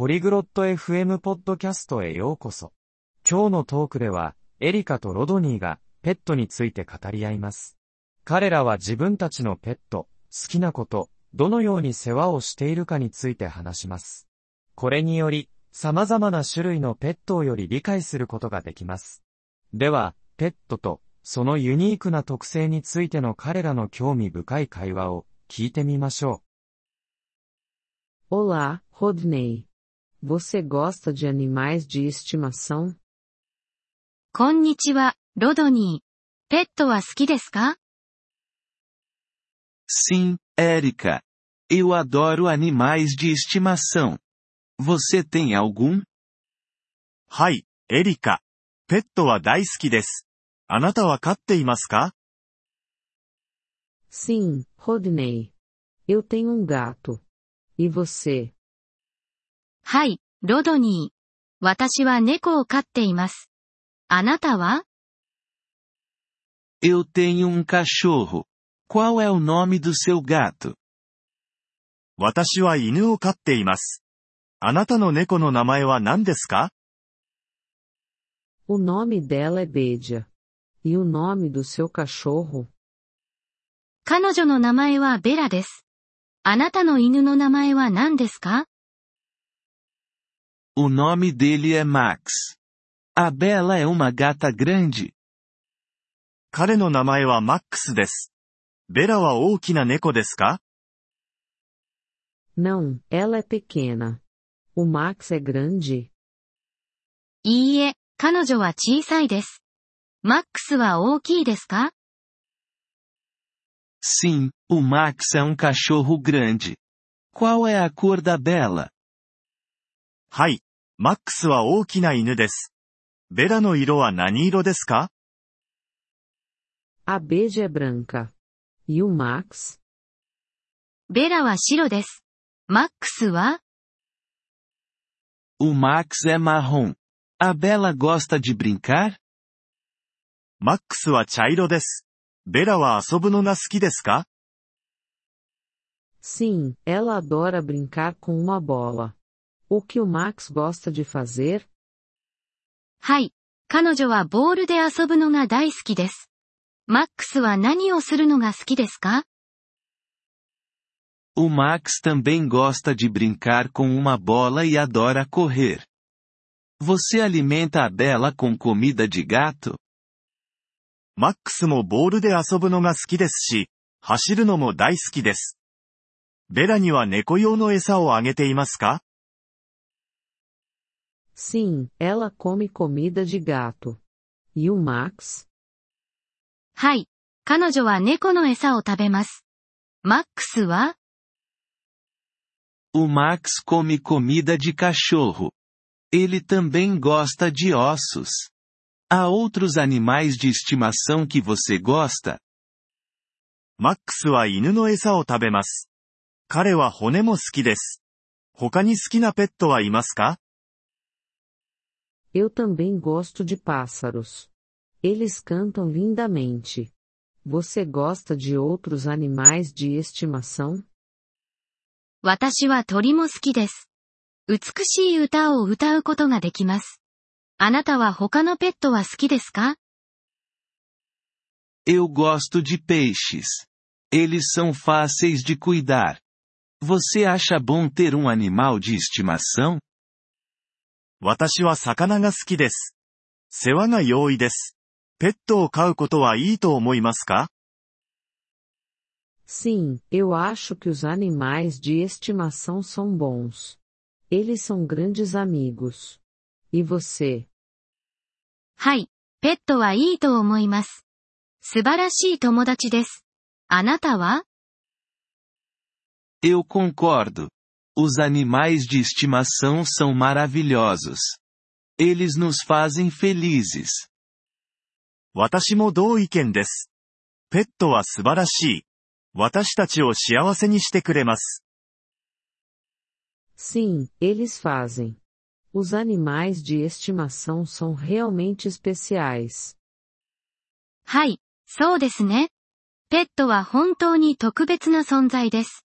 ポリグロット FM ポッドキャストへようこそ。今日のトークでは、エリカとロドニーがペットについて語り合います。彼らは自分たちのペット、好きなこと、どのように世話をしているかについて話します。これにより、様々な種類のペットをより理解することができます。では、ペットとそのユニークな特性についての彼らの興味深い会話を聞いてみましょう。Olá, Rodney. Você gosta de animais de estimação? こんにちは、ロドニー。ペットは好きですか Sim, Érica. Eu adoro animais de estimação. Você tem algum? はい、エリカ。ペットは大好きです。あなたは飼っていますか Sim, Rodney. Eu tenho um gato. E você? はい、ロドニー。私は猫を飼っています。あなたは Eu tenho um cachorro. Qual é o nome do seu gato? 私は犬を飼っています。あなたの猫の名前は何ですか O nome dela é Bedia. E o nome do seu cachorro? 彼女の名前はベラです。あなたの犬の名前は何ですか O nome dele é Max. A Bela é uma gata grande. 彼の名前はマックスです。ベラは大きな猫ですか Não, ela é pequena. O Max é grande. いいえ、彼女は小さいです。マックスは大きいですか Sim, o Max é um cachorro grande. Qual é a cor da Bela? はい。マックスは大きな犬です。ベラの色は何色ですか？アベジェブランカ。ユーマックスベラは白です。マックスは？ウマックスエマホン。アベラゴスタジブリンカーマックスは茶色です。ベラは遊ぶのが好きですか？Sim, ela adora brincar com uma bola. O que o Max gosta de fazer? はい。彼女はボールで遊ぶのが大好きです。マックスは何をするのが好きですか O Max também gosta de brincar com uma bola e adora correr. Você alimenta a Bela com comida de gato? マックスもボールで遊ぶのが好きですし、走るのも大好きです。ベラには猫用の餌をあげていますか Sim, ela come comida de gato. E o Max? はい。彼女は猫の餌を食べます。マックスは O Max come comida de cachorro. Ele também gosta de ossos. Há outros animais de estimação que você gosta? マックスは犬の餌を食べます。彼は骨も好きです。他に好きなペットはいますか Eu também gosto de pássaros. Eles cantam lindamente. Você gosta de outros animais de estimação? 私は鳥も好きです。美しい歌を歌うことができます。あなたは他のペットは好きですか Eu gosto de peixes. Eles são fáceis de cuidar. Você acha bom ter um animal de estimação? 私は魚が好きです。世話が容易です。ペットを飼うことはいいと思いますか Sim, eu acho que os animais de estimação são bons. Eles são grandes amigos. E você? はい。ペットはいいと思います。素晴らしい友達です。あなたは Eu concordo. Os animais de estimação são maravilhosos. Eles nos fazem felizes. 私も同意見です。ペットは素晴らしい。私たちを幸せにしてくれます。Sim, eles fazem. Os animais de estimação são realmente especiais. はい、そうですね。ペットは本当に特別な存在です。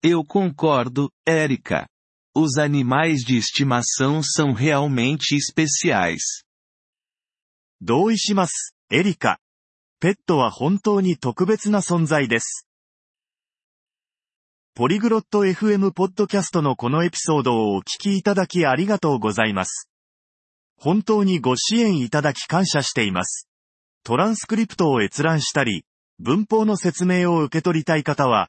Eu concordo, Erika. Os animais de estimação são realmente especiais. 同意します、エリカ。ペットは本当に特別な存在です。ポリグロット FM ポッドキャストのこのエピソードをお聞きいただきありがとうございます。本当にご支援いただき感謝しています。トランスクリプトを閲覧したり、文法の説明を受け取りたい方は、